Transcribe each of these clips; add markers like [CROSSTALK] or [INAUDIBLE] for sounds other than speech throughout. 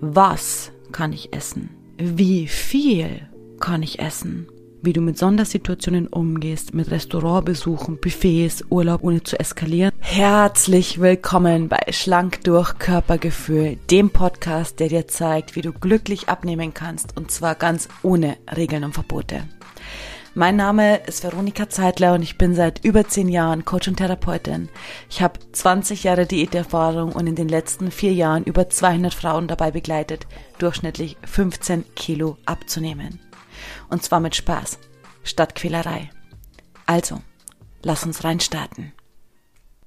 Was kann ich essen? Wie viel kann ich essen? Wie du mit Sondersituationen umgehst, mit Restaurantbesuchen, Buffets, Urlaub ohne zu eskalieren. Herzlich willkommen bei Schlank durch Körpergefühl, dem Podcast, der dir zeigt, wie du glücklich abnehmen kannst und zwar ganz ohne Regeln und Verbote. Mein Name ist Veronika Zeitler und ich bin seit über zehn Jahren Coach und Therapeutin. Ich habe 20 Jahre Diäterfahrung und in den letzten vier Jahren über 200 Frauen dabei begleitet, durchschnittlich 15 Kilo abzunehmen. Und zwar mit Spaß, statt Quälerei. Also, lass uns reinstarten.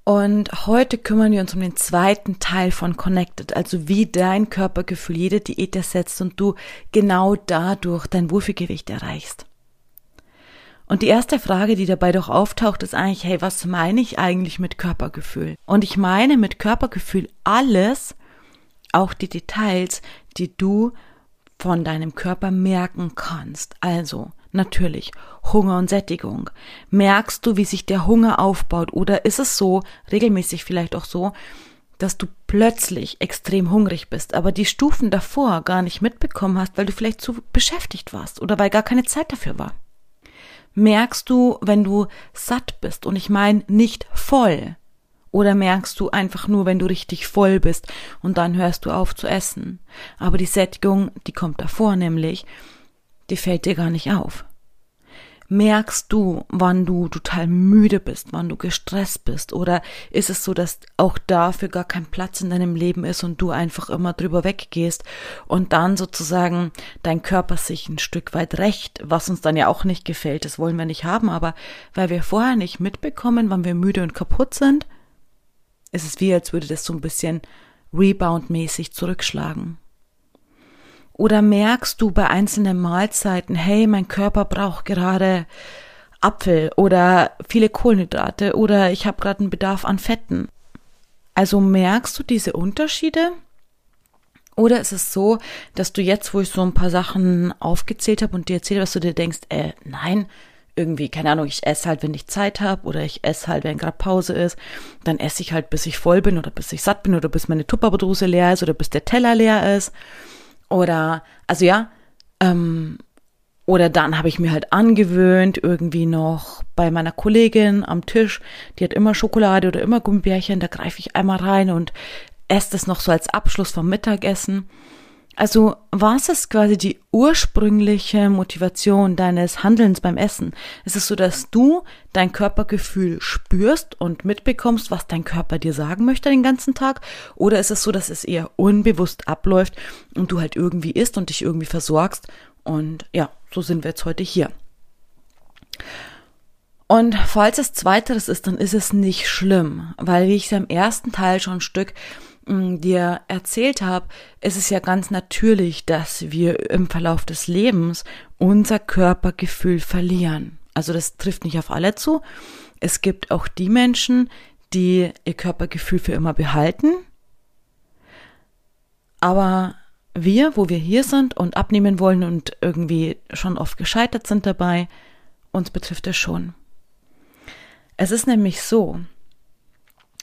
Und heute kümmern wir uns um den zweiten Teil von Connected, also wie dein Körpergefühl jede Diät ersetzt und du genau dadurch dein Wohlfühlgewicht erreichst. Und die erste Frage, die dabei doch auftaucht, ist eigentlich, hey, was meine ich eigentlich mit Körpergefühl? Und ich meine mit Körpergefühl alles, auch die Details, die du von deinem Körper merken kannst. Also, natürlich, Hunger und Sättigung. Merkst du, wie sich der Hunger aufbaut? Oder ist es so, regelmäßig vielleicht auch so, dass du plötzlich extrem hungrig bist, aber die Stufen davor gar nicht mitbekommen hast, weil du vielleicht zu beschäftigt warst oder weil gar keine Zeit dafür war merkst du, wenn du satt bist und ich meine nicht voll? Oder merkst du einfach nur, wenn du richtig voll bist und dann hörst du auf zu essen? Aber die Sättigung, die kommt davor nämlich, die fällt dir gar nicht auf merkst du, wann du total müde bist, wann du gestresst bist? Oder ist es so, dass auch dafür gar kein Platz in deinem Leben ist und du einfach immer drüber weggehst und dann sozusagen dein Körper sich ein Stück weit rächt, was uns dann ja auch nicht gefällt, das wollen wir nicht haben, aber weil wir vorher nicht mitbekommen, wann wir müde und kaputt sind, ist es wie, als würde das so ein bisschen reboundmäßig zurückschlagen. Oder merkst du bei einzelnen Mahlzeiten, hey, mein Körper braucht gerade Apfel oder viele Kohlenhydrate oder ich habe gerade einen Bedarf an Fetten. Also merkst du diese Unterschiede? Oder ist es so, dass du jetzt, wo ich so ein paar Sachen aufgezählt habe und dir erzähle, was du dir denkst, äh, nein, irgendwie, keine Ahnung, ich esse halt, wenn ich Zeit habe oder ich esse halt, wenn gerade Pause ist, dann esse ich halt, bis ich voll bin oder bis ich satt bin oder bis meine Tupperdose leer ist oder bis der Teller leer ist. Oder, also ja, ähm, oder dann habe ich mir halt angewöhnt, irgendwie noch bei meiner Kollegin am Tisch, die hat immer Schokolade oder immer Gummibärchen, da greife ich einmal rein und esse das noch so als Abschluss vom Mittagessen. Also was ist quasi die ursprüngliche Motivation deines Handelns beim Essen? Ist es so, dass du dein Körpergefühl spürst und mitbekommst, was dein Körper dir sagen möchte den ganzen Tag? Oder ist es so, dass es eher unbewusst abläuft und du halt irgendwie isst und dich irgendwie versorgst? Und ja, so sind wir jetzt heute hier. Und falls es zweiteres ist, dann ist es nicht schlimm, weil wie ich es im ersten Teil schon ein Stück dir erzählt habe, ist es ja ganz natürlich, dass wir im Verlauf des Lebens unser Körpergefühl verlieren. Also das trifft nicht auf alle zu. Es gibt auch die Menschen, die ihr Körpergefühl für immer behalten. Aber wir, wo wir hier sind und abnehmen wollen und irgendwie schon oft gescheitert sind dabei, uns betrifft es schon. Es ist nämlich so,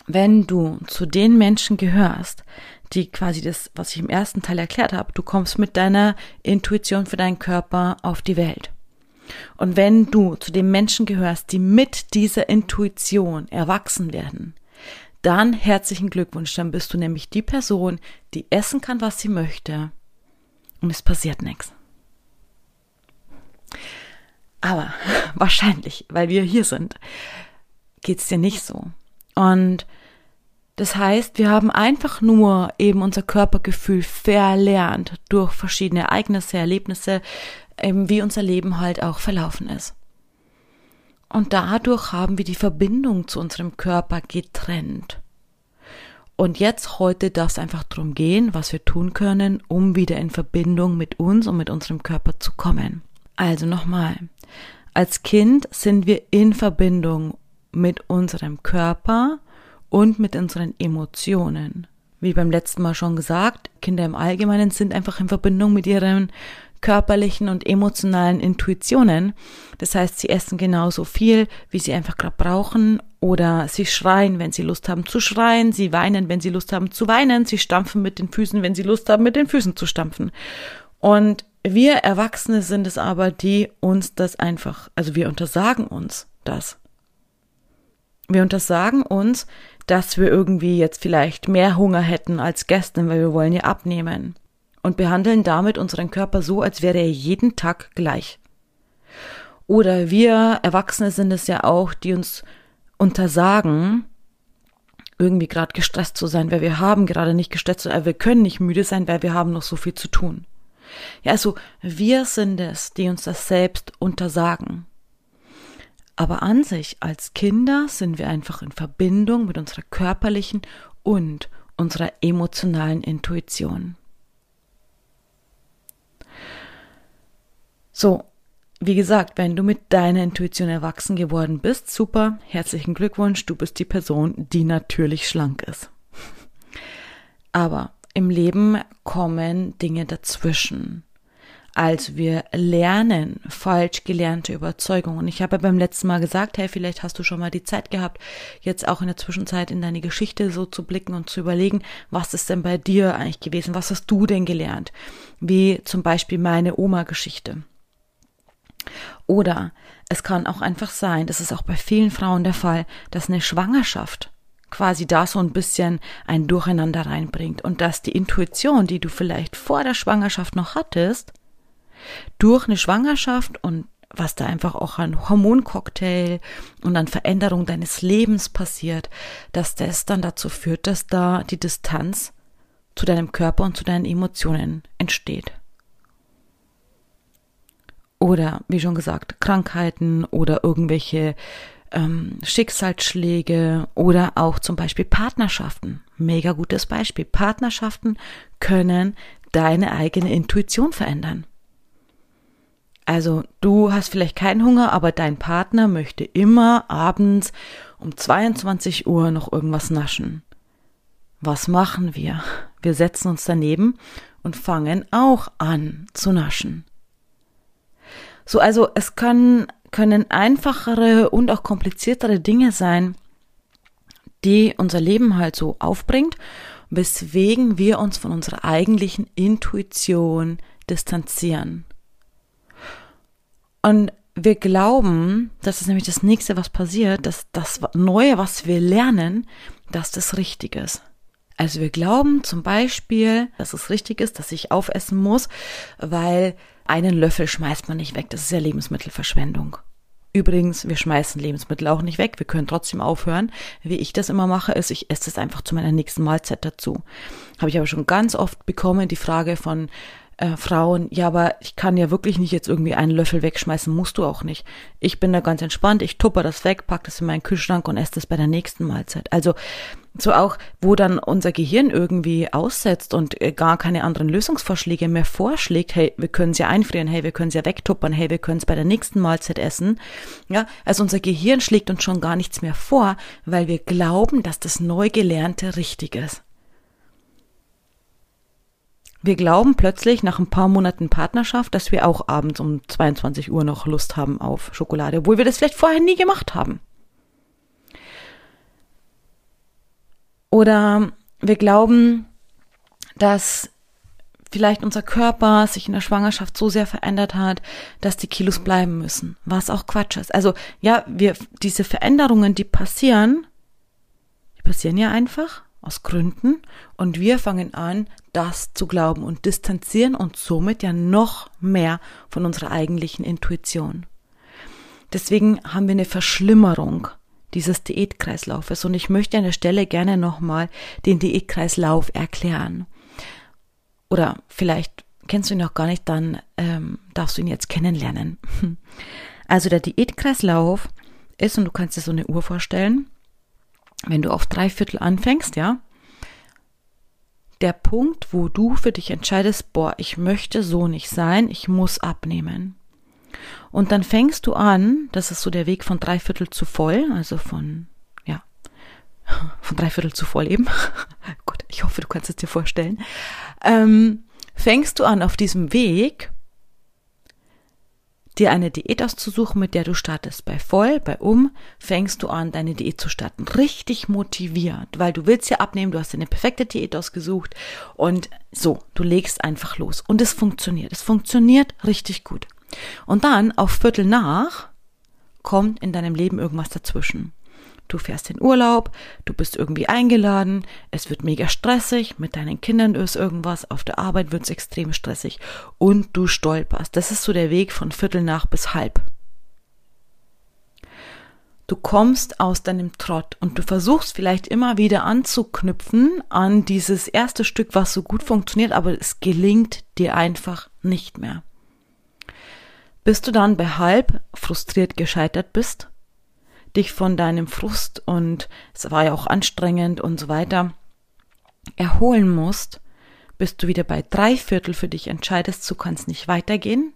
wenn du zu den Menschen gehörst, die quasi das, was ich im ersten Teil erklärt habe, du kommst mit deiner Intuition für deinen Körper auf die Welt. Und wenn du zu den Menschen gehörst, die mit dieser Intuition erwachsen werden, dann herzlichen Glückwunsch, dann bist du nämlich die Person, die essen kann, was sie möchte und es passiert nichts. Aber [LAUGHS] wahrscheinlich, weil wir hier sind, geht's dir nicht so. Und das heißt, wir haben einfach nur eben unser Körpergefühl verlernt durch verschiedene Ereignisse, Erlebnisse, eben wie unser Leben halt auch verlaufen ist. Und dadurch haben wir die Verbindung zu unserem Körper getrennt. Und jetzt heute darf es einfach darum gehen, was wir tun können, um wieder in Verbindung mit uns und mit unserem Körper zu kommen. Also nochmal. Als Kind sind wir in Verbindung mit unserem Körper und mit unseren Emotionen. Wie beim letzten Mal schon gesagt, Kinder im Allgemeinen sind einfach in Verbindung mit ihren körperlichen und emotionalen Intuitionen. Das heißt, sie essen genauso viel, wie sie einfach gerade brauchen, oder sie schreien, wenn sie Lust haben zu schreien, sie weinen, wenn sie Lust haben zu weinen, sie stampfen mit den Füßen, wenn sie Lust haben, mit den Füßen zu stampfen. Und wir Erwachsene sind es aber, die uns das einfach, also wir untersagen uns das. Wir untersagen uns, dass wir irgendwie jetzt vielleicht mehr Hunger hätten als gestern, weil wir wollen ja abnehmen. Und behandeln damit unseren Körper so, als wäre er jeden Tag gleich. Oder wir Erwachsene sind es ja auch, die uns untersagen, irgendwie gerade gestresst zu sein, weil wir haben gerade nicht gestresst, äh, wir können nicht müde sein, weil wir haben noch so viel zu tun. Ja, also wir sind es, die uns das selbst untersagen. Aber an sich als Kinder sind wir einfach in Verbindung mit unserer körperlichen und unserer emotionalen Intuition. So, wie gesagt, wenn du mit deiner Intuition erwachsen geworden bist, super, herzlichen Glückwunsch, du bist die Person, die natürlich schlank ist. [LAUGHS] Aber im Leben kommen Dinge dazwischen. Als wir lernen falsch gelernte Überzeugungen. Ich habe beim letzten Mal gesagt, hey, vielleicht hast du schon mal die Zeit gehabt, jetzt auch in der Zwischenzeit in deine Geschichte so zu blicken und zu überlegen, was ist denn bei dir eigentlich gewesen? Was hast du denn gelernt? Wie zum Beispiel meine Oma-Geschichte. Oder es kann auch einfach sein, das ist auch bei vielen Frauen der Fall, dass eine Schwangerschaft quasi da so ein bisschen ein Durcheinander reinbringt und dass die Intuition, die du vielleicht vor der Schwangerschaft noch hattest, durch eine Schwangerschaft und was da einfach auch an Hormoncocktail und an Veränderung deines Lebens passiert, dass das dann dazu führt, dass da die Distanz zu deinem Körper und zu deinen Emotionen entsteht oder wie schon gesagt, Krankheiten oder irgendwelche ähm, Schicksalsschläge oder auch zum Beispiel Partnerschaften. Mega gutes Beispiel. Partnerschaften können deine eigene Intuition verändern. Also du hast vielleicht keinen Hunger, aber dein Partner möchte immer abends um 22 Uhr noch irgendwas naschen. Was machen wir? Wir setzen uns daneben und fangen auch an zu naschen. So, also es können, können einfachere und auch kompliziertere Dinge sein, die unser Leben halt so aufbringt, weswegen wir uns von unserer eigentlichen Intuition distanzieren. Und wir glauben, das ist nämlich das nächste, was passiert, dass das Neue, was wir lernen, dass das richtig ist. Also wir glauben zum Beispiel, dass es richtig ist, dass ich aufessen muss, weil einen Löffel schmeißt man nicht weg. Das ist ja Lebensmittelverschwendung. Übrigens, wir schmeißen Lebensmittel auch nicht weg. Wir können trotzdem aufhören. Wie ich das immer mache, ist, ich esse es einfach zu meiner nächsten Mahlzeit dazu. Habe ich aber schon ganz oft bekommen, die Frage von äh, Frauen, ja, aber ich kann ja wirklich nicht jetzt irgendwie einen Löffel wegschmeißen, musst du auch nicht. Ich bin da ganz entspannt, ich tupper das weg, pack das in meinen Kühlschrank und esse das bei der nächsten Mahlzeit. Also so auch, wo dann unser Gehirn irgendwie aussetzt und äh, gar keine anderen Lösungsvorschläge mehr vorschlägt, hey, wir können es ja einfrieren, hey, wir können es ja wegtuppern, hey, wir können es bei der nächsten Mahlzeit essen. Ja, also unser Gehirn schlägt uns schon gar nichts mehr vor, weil wir glauben, dass das Neugelernte richtig ist. Wir glauben plötzlich nach ein paar Monaten Partnerschaft, dass wir auch abends um 22 Uhr noch Lust haben auf Schokolade, obwohl wir das vielleicht vorher nie gemacht haben. Oder wir glauben, dass vielleicht unser Körper sich in der Schwangerschaft so sehr verändert hat, dass die Kilos bleiben müssen, was auch Quatsch ist. Also ja, wir diese Veränderungen, die passieren, die passieren ja einfach aus Gründen und wir fangen an, das zu glauben und distanzieren uns somit ja noch mehr von unserer eigentlichen Intuition. Deswegen haben wir eine Verschlimmerung dieses Diätkreislaufes und ich möchte an der Stelle gerne nochmal den Diätkreislauf erklären. Oder vielleicht kennst du ihn noch gar nicht, dann ähm, darfst du ihn jetzt kennenlernen. [LAUGHS] Also der Diätkreislauf ist, und du kannst dir so eine Uhr vorstellen, wenn du auf drei Viertel anfängst, ja, der Punkt, wo du für dich entscheidest, boah, ich möchte so nicht sein, ich muss abnehmen. Und dann fängst du an, das ist so der Weg von drei Viertel zu voll, also von, ja, [LAUGHS] von drei Viertel zu voll eben. [LAUGHS] Gut, ich hoffe, du kannst es dir vorstellen. Ähm, fängst du an auf diesem Weg dir eine Diät auszusuchen, mit der du startest. Bei voll, bei um fängst du an, deine Diät zu starten. Richtig motiviert, weil du willst ja abnehmen, du hast dir eine perfekte Diät ausgesucht und so, du legst einfach los. Und es funktioniert. Es funktioniert richtig gut. Und dann auf Viertel nach kommt in deinem Leben irgendwas dazwischen. Du fährst in Urlaub, du bist irgendwie eingeladen, es wird mega stressig, mit deinen Kindern ist irgendwas, auf der Arbeit wird es extrem stressig und du stolperst. Das ist so der Weg von Viertel nach bis halb. Du kommst aus deinem Trott und du versuchst vielleicht immer wieder anzuknüpfen an dieses erste Stück, was so gut funktioniert, aber es gelingt dir einfach nicht mehr. Bis du dann bei halb frustriert gescheitert bist dich von deinem Frust und es war ja auch anstrengend und so weiter erholen musst, bis du wieder bei drei Viertel für dich entscheidest, du kannst nicht weitergehen,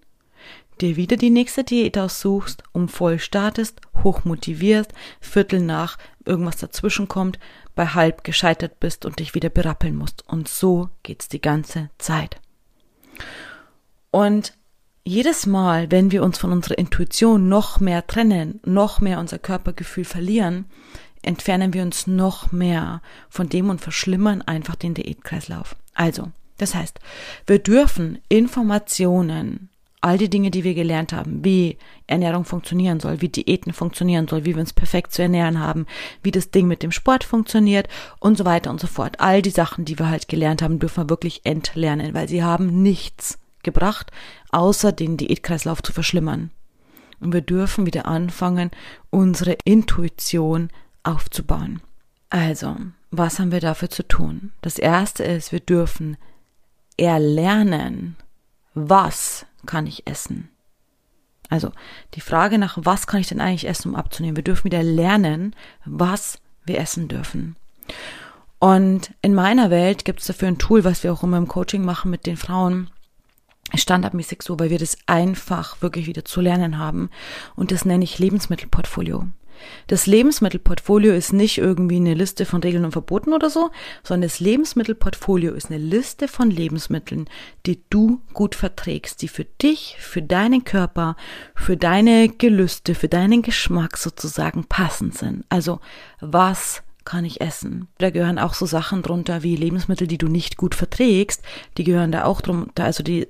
dir wieder die nächste Diät aussuchst, um voll startest, hoch motivierst, Viertel nach irgendwas dazwischen kommt, bei halb gescheitert bist und dich wieder berappeln musst. Und so geht's die ganze Zeit. Und jedes Mal, wenn wir uns von unserer Intuition noch mehr trennen, noch mehr unser Körpergefühl verlieren, entfernen wir uns noch mehr von dem und verschlimmern einfach den Diätkreislauf. Also, das heißt, wir dürfen Informationen, all die Dinge, die wir gelernt haben, wie Ernährung funktionieren soll, wie Diäten funktionieren soll, wie wir uns perfekt zu ernähren haben, wie das Ding mit dem Sport funktioniert und so weiter und so fort. All die Sachen, die wir halt gelernt haben, dürfen wir wirklich entlernen, weil sie haben nichts gebracht, außer den Diätkreislauf zu verschlimmern. Und wir dürfen wieder anfangen, unsere Intuition aufzubauen. Also, was haben wir dafür zu tun? Das erste ist, wir dürfen erlernen, was kann ich essen? Also die Frage nach, was kann ich denn eigentlich essen, um abzunehmen? Wir dürfen wieder lernen, was wir essen dürfen. Und in meiner Welt gibt es dafür ein Tool, was wir auch immer im Coaching machen mit den Frauen standardmäßig so, weil wir das einfach wirklich wieder zu lernen haben. Und das nenne ich Lebensmittelportfolio. Das Lebensmittelportfolio ist nicht irgendwie eine Liste von Regeln und Verboten oder so, sondern das Lebensmittelportfolio ist eine Liste von Lebensmitteln, die du gut verträgst, die für dich, für deinen Körper, für deine Gelüste, für deinen Geschmack sozusagen passend sind. Also was kann ich essen. Da gehören auch so Sachen drunter wie Lebensmittel, die du nicht gut verträgst, die gehören da auch drunter, also die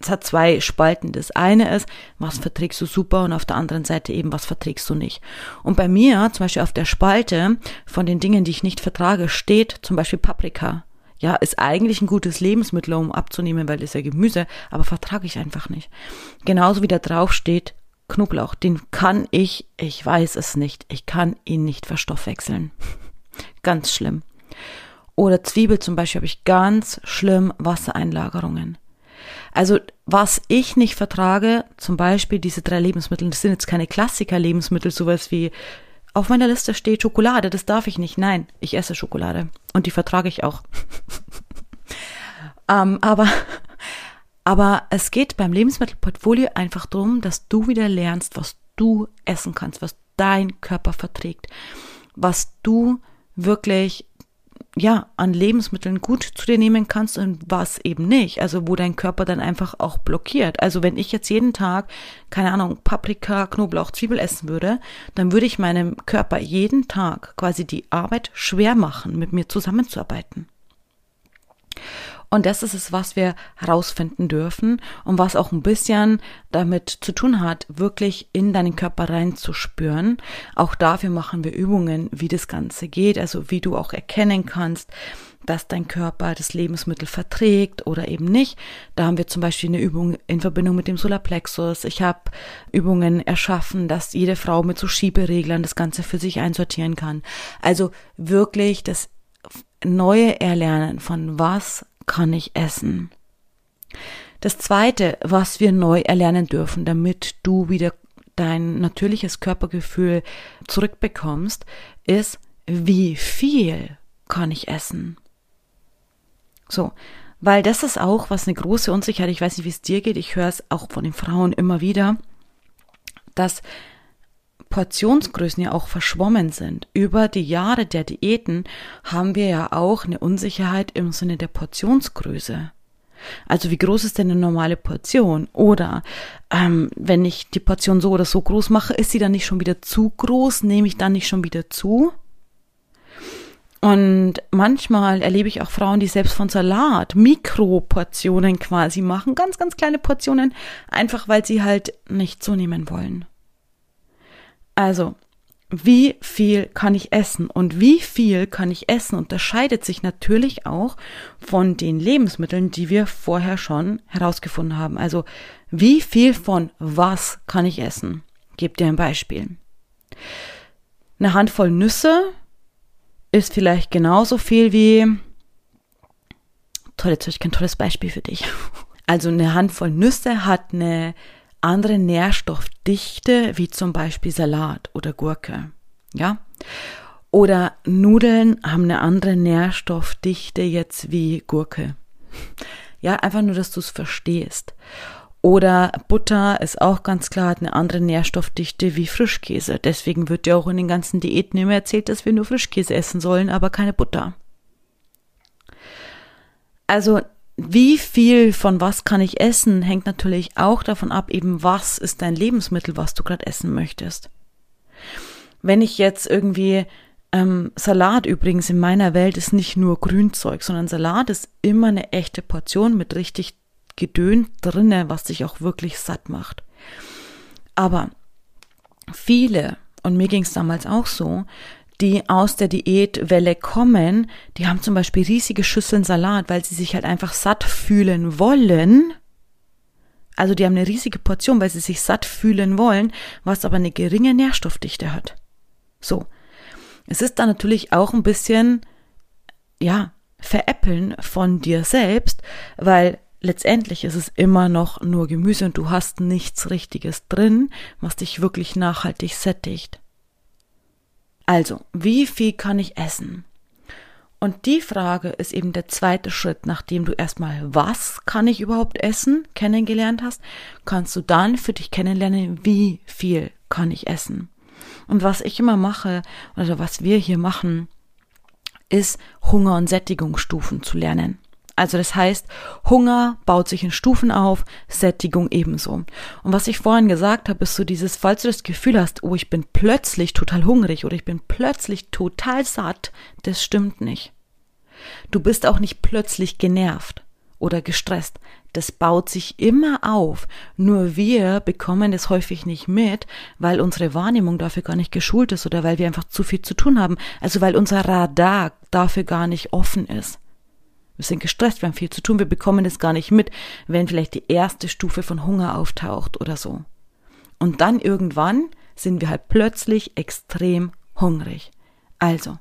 es hat zwei Spalten. Das eine ist, was verträgst du super und auf der anderen Seite eben, was verträgst du nicht. Und bei mir, zum Beispiel auf der Spalte von den Dingen, die ich nicht vertrage, steht zum Beispiel Paprika. Ja, ist eigentlich ein gutes Lebensmittel, um abzunehmen, weil es ja Gemüse, aber vertrage ich einfach nicht. Genauso wie da drauf steht Knoblauch, den kann ich, ich weiß es nicht, ich kann ihn nicht verstoffwechseln. [LAUGHS] ganz schlimm. Oder Zwiebel zum Beispiel habe ich ganz schlimm Wassereinlagerungen. Also was ich nicht vertrage, zum Beispiel diese drei Lebensmittel, das sind jetzt keine Klassiker-Lebensmittel, sowas wie auf meiner Liste steht Schokolade, das darf ich nicht. Nein, ich esse Schokolade und die vertrage ich auch. [LAUGHS] ähm, aber, aber es geht beim Lebensmittelportfolio einfach darum, dass du wieder lernst, was du essen kannst, was dein Körper verträgt, was du wirklich ja, an Lebensmitteln gut zu dir nehmen kannst und was eben nicht. Also wo dein Körper dann einfach auch blockiert. Also wenn ich jetzt jeden Tag, keine Ahnung, Paprika, Knoblauch, Zwiebel essen würde, dann würde ich meinem Körper jeden Tag quasi die Arbeit schwer machen, mit mir zusammenzuarbeiten. Und das ist es, was wir herausfinden dürfen und was auch ein bisschen damit zu tun hat, wirklich in deinen Körper reinzuspüren. Auch dafür machen wir Übungen, wie das Ganze geht, also wie du auch erkennen kannst, dass dein Körper das Lebensmittel verträgt oder eben nicht. Da haben wir zum Beispiel eine Übung in Verbindung mit dem Solarplexus. Ich habe Übungen erschaffen, dass jede Frau mit so Schiebereglern das Ganze für sich einsortieren kann. Also wirklich das neue Erlernen von was kann ich essen. Das zweite, was wir neu erlernen dürfen, damit du wieder dein natürliches Körpergefühl zurückbekommst, ist, wie viel kann ich essen? So, weil das ist auch was eine große Unsicherheit. Ich weiß nicht, wie es dir geht. Ich höre es auch von den Frauen immer wieder, dass Portionsgrößen ja auch verschwommen sind. Über die Jahre der Diäten haben wir ja auch eine Unsicherheit im Sinne der Portionsgröße. Also wie groß ist denn eine normale Portion? Oder ähm, wenn ich die Portion so oder so groß mache, ist sie dann nicht schon wieder zu groß? Nehme ich dann nicht schon wieder zu? Und manchmal erlebe ich auch Frauen, die selbst von Salat Mikroportionen quasi machen, ganz, ganz kleine Portionen, einfach weil sie halt nicht zunehmen wollen. Also, wie viel kann ich essen und wie viel kann ich essen unterscheidet sich natürlich auch von den Lebensmitteln, die wir vorher schon herausgefunden haben. Also wie viel von was kann ich essen? Gebe dir ein Beispiel. Eine Handvoll Nüsse ist vielleicht genauso viel wie toll, jetzt habe ich kein tolles Beispiel für dich. [LAUGHS] Also eine Handvoll Nüsse hat eine andere Nährstoffdichte, wie zum Beispiel Salat oder Gurke. Ja? Oder Nudeln haben eine andere Nährstoffdichte jetzt wie Gurke. Ja, einfach nur, dass du es verstehst. Oder Butter ist auch ganz klar, hat eine andere Nährstoffdichte wie Frischkäse. Deswegen wird ja auch in den ganzen Diäten immer erzählt, dass wir nur Frischkäse essen sollen, aber keine Butter. Also wie viel von was kann ich essen, hängt natürlich auch davon ab, eben was ist dein Lebensmittel, was du gerade essen möchtest. Wenn ich jetzt irgendwie ähm, Salat übrigens in meiner Welt ist nicht nur Grünzeug, sondern Salat ist immer eine echte Portion mit richtig Gedön drinne, was dich auch wirklich satt macht. Aber viele, und mir ging es damals auch so, die aus der Diätwelle kommen, die haben zum Beispiel riesige Schüsseln Salat, weil sie sich halt einfach satt fühlen wollen. Also die haben eine riesige Portion, weil sie sich satt fühlen wollen, was aber eine geringe Nährstoffdichte hat. So. Es ist dann natürlich auch ein bisschen, ja, veräppeln von dir selbst, weil letztendlich ist es immer noch nur Gemüse und du hast nichts Richtiges drin, was dich wirklich nachhaltig sättigt. Also, wie viel kann ich essen? Und die Frage ist eben der zweite Schritt, nachdem du erstmal, was kann ich überhaupt essen, kennengelernt hast, kannst du dann für dich kennenlernen, wie viel kann ich essen. Und was ich immer mache, oder was wir hier machen, ist Hunger- und Sättigungsstufen zu lernen. Also das heißt, Hunger baut sich in Stufen auf, Sättigung ebenso. Und was ich vorhin gesagt habe, ist so dieses, falls du das Gefühl hast, oh, ich bin plötzlich total hungrig oder ich bin plötzlich total satt, das stimmt nicht. Du bist auch nicht plötzlich genervt oder gestresst. Das baut sich immer auf. Nur wir bekommen es häufig nicht mit, weil unsere Wahrnehmung dafür gar nicht geschult ist oder weil wir einfach zu viel zu tun haben. Also weil unser Radar dafür gar nicht offen ist. Wir sind gestresst, wir haben viel zu tun, wir bekommen es gar nicht mit, wenn vielleicht die erste Stufe von Hunger auftaucht oder so. Und dann irgendwann sind wir halt plötzlich extrem hungrig. Also,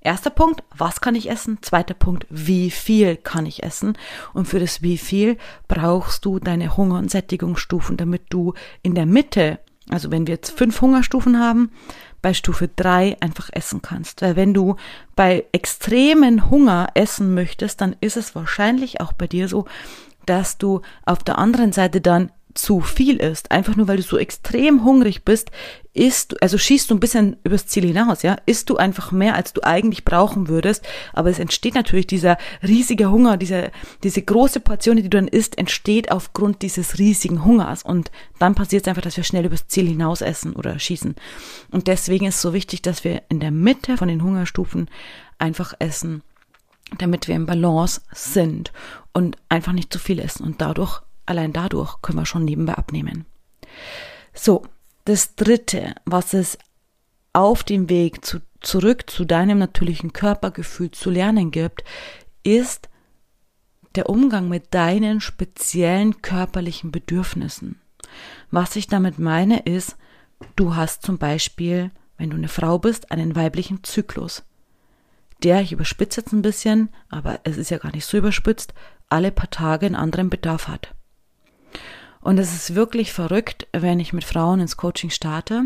erster Punkt, was kann ich essen? Zweiter Punkt, wie viel kann ich essen? Und für das wie viel brauchst du deine Hunger- und Sättigungsstufen, damit du in der Mitte, also wenn wir jetzt fünf Hungerstufen haben, bei Stufe 3 einfach essen kannst. Weil wenn du bei extremen Hunger essen möchtest, dann ist es wahrscheinlich auch bei dir so, dass du auf der anderen Seite dann zu viel ist, einfach nur weil du so extrem hungrig bist, isst, also schießt du ein bisschen übers Ziel hinaus, ja, isst du einfach mehr, als du eigentlich brauchen würdest, aber es entsteht natürlich dieser riesige Hunger, diese, diese große Portion, die du dann isst, entsteht aufgrund dieses riesigen Hungers. Und dann passiert es einfach, dass wir schnell übers Ziel hinaus essen oder schießen. Und deswegen ist es so wichtig, dass wir in der Mitte von den Hungerstufen einfach essen, damit wir im Balance sind und einfach nicht zu viel essen und dadurch Allein dadurch können wir schon nebenbei abnehmen. So, das Dritte, was es auf dem Weg zu, zurück zu deinem natürlichen Körpergefühl zu lernen gibt, ist der Umgang mit deinen speziellen körperlichen Bedürfnissen. Was ich damit meine ist, du hast zum Beispiel, wenn du eine Frau bist, einen weiblichen Zyklus. Der, ich überspitze jetzt ein bisschen, aber es ist ja gar nicht so überspitzt, alle paar Tage einen anderen Bedarf hat. Und es ist wirklich verrückt, wenn ich mit Frauen ins Coaching starte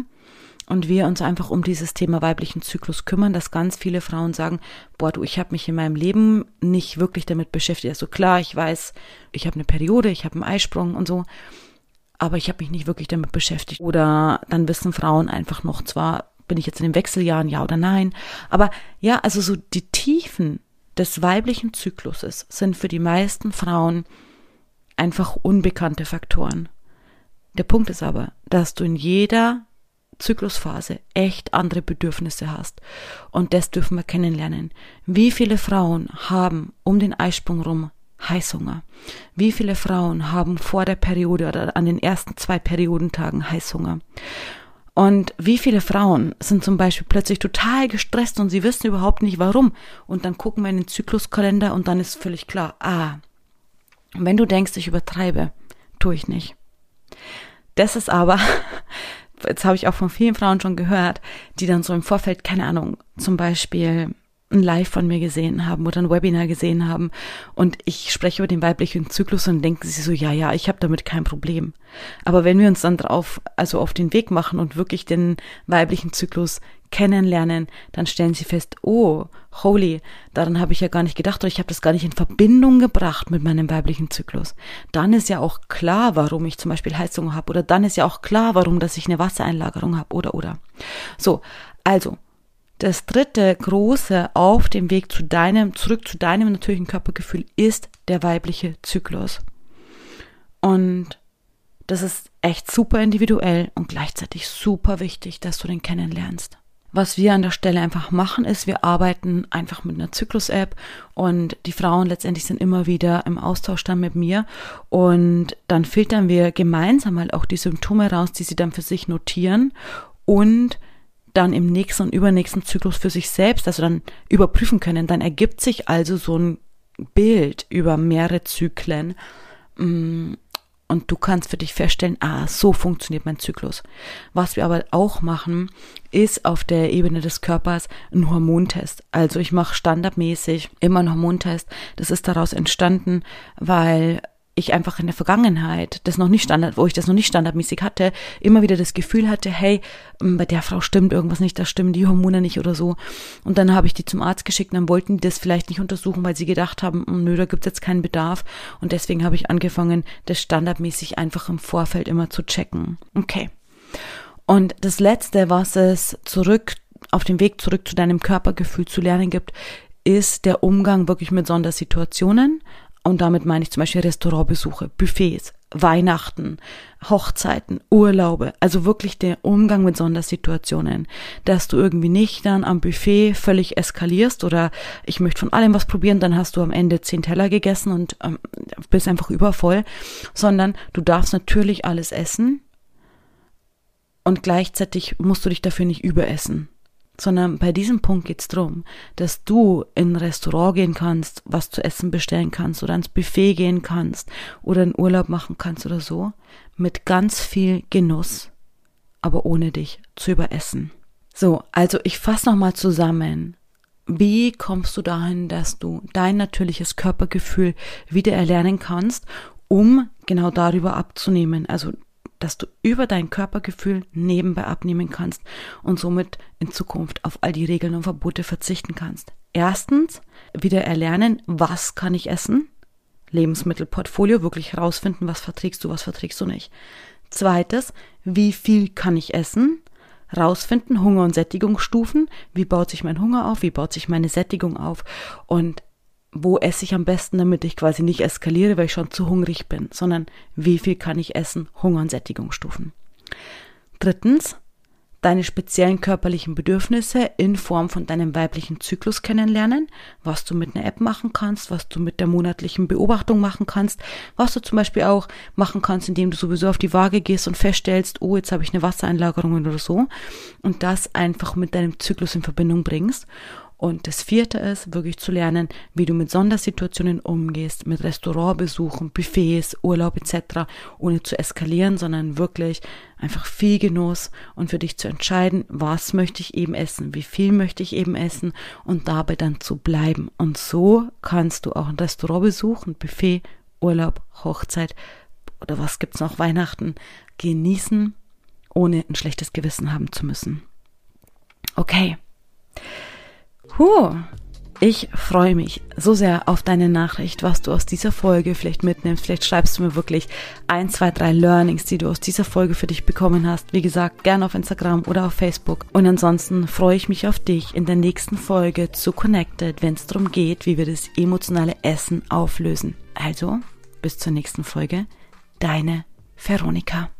und wir uns einfach um dieses Thema weiblichen Zyklus kümmern, dass ganz viele Frauen sagen, boah, du, ich habe mich in meinem Leben nicht wirklich damit beschäftigt. Also klar, ich weiß, ich habe eine Periode, ich habe einen Eisprung und so, aber ich habe mich nicht wirklich damit beschäftigt. Oder dann wissen Frauen einfach noch, zwar bin ich jetzt in den Wechseljahren, ja oder nein, aber ja, also so die Tiefen des weiblichen Zykluses sind für die meisten Frauen einfach unbekannte Faktoren. Der Punkt ist aber, dass du in jeder Zyklusphase echt andere Bedürfnisse hast. Und das dürfen wir kennenlernen. Wie viele Frauen haben um den Eisprung rum Heißhunger? Wie viele Frauen haben vor der Periode oder an den ersten zwei Periodentagen Heißhunger? Und wie viele Frauen sind zum Beispiel plötzlich total gestresst und sie wissen überhaupt nicht warum. Und dann gucken wir in den Zykluskalender und dann ist völlig klar, ah, wenn du denkst, ich übertreibe, tue ich nicht. Das ist aber, [LAUGHS] jetzt habe ich auch von vielen Frauen schon gehört, die dann so im Vorfeld, keine Ahnung, zum Beispiel ein Live von mir gesehen haben oder ein Webinar gesehen haben und ich spreche über den weiblichen Zyklus und denken sie so, ja, ja, ich habe damit kein Problem. Aber wenn wir uns dann drauf, also auf den Weg machen und wirklich den weiblichen Zyklus kennenlernen, dann stellen sie fest, oh, holy, daran habe ich ja gar nicht gedacht oder ich habe das gar nicht in Verbindung gebracht mit meinem weiblichen Zyklus. Dann ist ja auch klar, warum ich zum Beispiel Heizung habe oder dann ist ja auch klar, warum, dass ich eine Wassereinlagerung habe oder oder. So, also das dritte große auf dem Weg zu deinem, zurück zu deinem natürlichen Körpergefühl ist der weibliche Zyklus. Und das ist echt super individuell und gleichzeitig super wichtig, dass du den kennenlernst. Was wir an der Stelle einfach machen, ist, wir arbeiten einfach mit einer Zyklus-App und die Frauen letztendlich sind immer wieder im Austausch dann mit mir und dann filtern wir gemeinsam halt auch die Symptome raus, die sie dann für sich notieren und dann im nächsten und übernächsten Zyklus für sich selbst, also dann überprüfen können. Dann ergibt sich also so ein Bild über mehrere Zyklen. Mm, und du kannst für dich feststellen, ah, so funktioniert mein Zyklus. Was wir aber auch machen, ist auf der Ebene des Körpers ein Hormontest. Also ich mache standardmäßig immer einen Hormontest. Das ist daraus entstanden, weil ich einfach in der Vergangenheit, das noch nicht Standard, wo ich das noch nicht standardmäßig hatte, immer wieder das Gefühl hatte, hey, ähm, bei der Frau stimmt irgendwas nicht, da stimmen die Hormone nicht oder so. Und dann habe ich die zum Arzt geschickt und dann wollten die das vielleicht nicht untersuchen, weil sie gedacht haben, hm, nö, da gibt's jetzt keinen Bedarf. Und deswegen habe ich angefangen, das standardmäßig einfach im Vorfeld immer zu checken. Okay. Und das Letzte, was es zurück, auf dem Weg zurück zu deinem Körpergefühl zu lernen gibt, ist der Umgang wirklich mit Sondersituationen, und damit meine ich zum Beispiel Restaurantbesuche, Buffets, Weihnachten, Hochzeiten, Urlaube, also wirklich der Umgang mit Sondersituationen, dass du irgendwie nicht dann am Buffet völlig eskalierst oder ich möchte von allem was probieren, dann hast du am Ende zehn Teller gegessen und ähm, bist einfach übervoll, sondern du darfst natürlich alles essen und gleichzeitig musst du dich dafür nicht überessen sondern bei diesem Punkt geht's drum, dass du in ein Restaurant gehen kannst, was zu essen bestellen kannst oder ins Buffet gehen kannst oder einen Urlaub machen kannst oder so, mit ganz viel Genuss, aber ohne dich zu überessen. So, also ich fasse nochmal zusammen. Wie kommst du dahin, dass du dein natürliches Körpergefühl wieder erlernen kannst, um genau darüber abzunehmen? Also dass du über dein Körpergefühl nebenbei abnehmen kannst und somit in Zukunft auf all die Regeln und Verbote verzichten kannst. Erstens, wieder erlernen, was kann ich essen? Lebensmittelportfolio, wirklich rausfinden, was verträgst du, was verträgst du nicht. Zweites, wie viel kann ich essen? Rausfinden, Hunger- und Sättigungsstufen. Wie baut sich mein Hunger auf? Wie baut sich meine Sättigung auf? Und wo esse ich am besten, damit ich quasi nicht eskaliere, weil ich schon zu hungrig bin, sondern wie viel kann ich essen, Hunger- und Sättigungsstufen. Drittens, deine speziellen körperlichen Bedürfnisse in Form von deinem weiblichen Zyklus kennenlernen, was du mit einer App machen kannst, was du mit der monatlichen Beobachtung machen kannst, was du zum Beispiel auch machen kannst, indem du sowieso auf die Waage gehst und feststellst, oh, jetzt habe ich eine Wassereinlagerung oder so und das einfach mit deinem Zyklus in Verbindung bringst und das vierte ist, wirklich zu lernen, wie du mit Sondersituationen umgehst, mit Restaurantbesuchen, Buffets, Urlaub etc., ohne zu eskalieren, sondern wirklich einfach viel Genuss und für dich zu entscheiden, was möchte ich eben essen, wie viel möchte ich eben essen und dabei dann zu bleiben. Und so kannst du auch ein Restaurant besuchen, Buffet, Urlaub, Hochzeit oder was gibt's noch, Weihnachten genießen, ohne ein schlechtes Gewissen haben zu müssen. Okay. Huh. Ich freue mich so sehr auf deine Nachricht, was du aus dieser Folge vielleicht mitnimmst. Vielleicht schreibst du mir wirklich ein, zwei, drei Learnings, die du aus dieser Folge für dich bekommen hast. Wie gesagt, gerne auf Instagram oder auf Facebook. Und ansonsten freue ich mich auf dich in der nächsten Folge zu Connected, wenn es darum geht, wie wir das emotionale Essen auflösen. Also, bis zur nächsten Folge. Deine Veronika.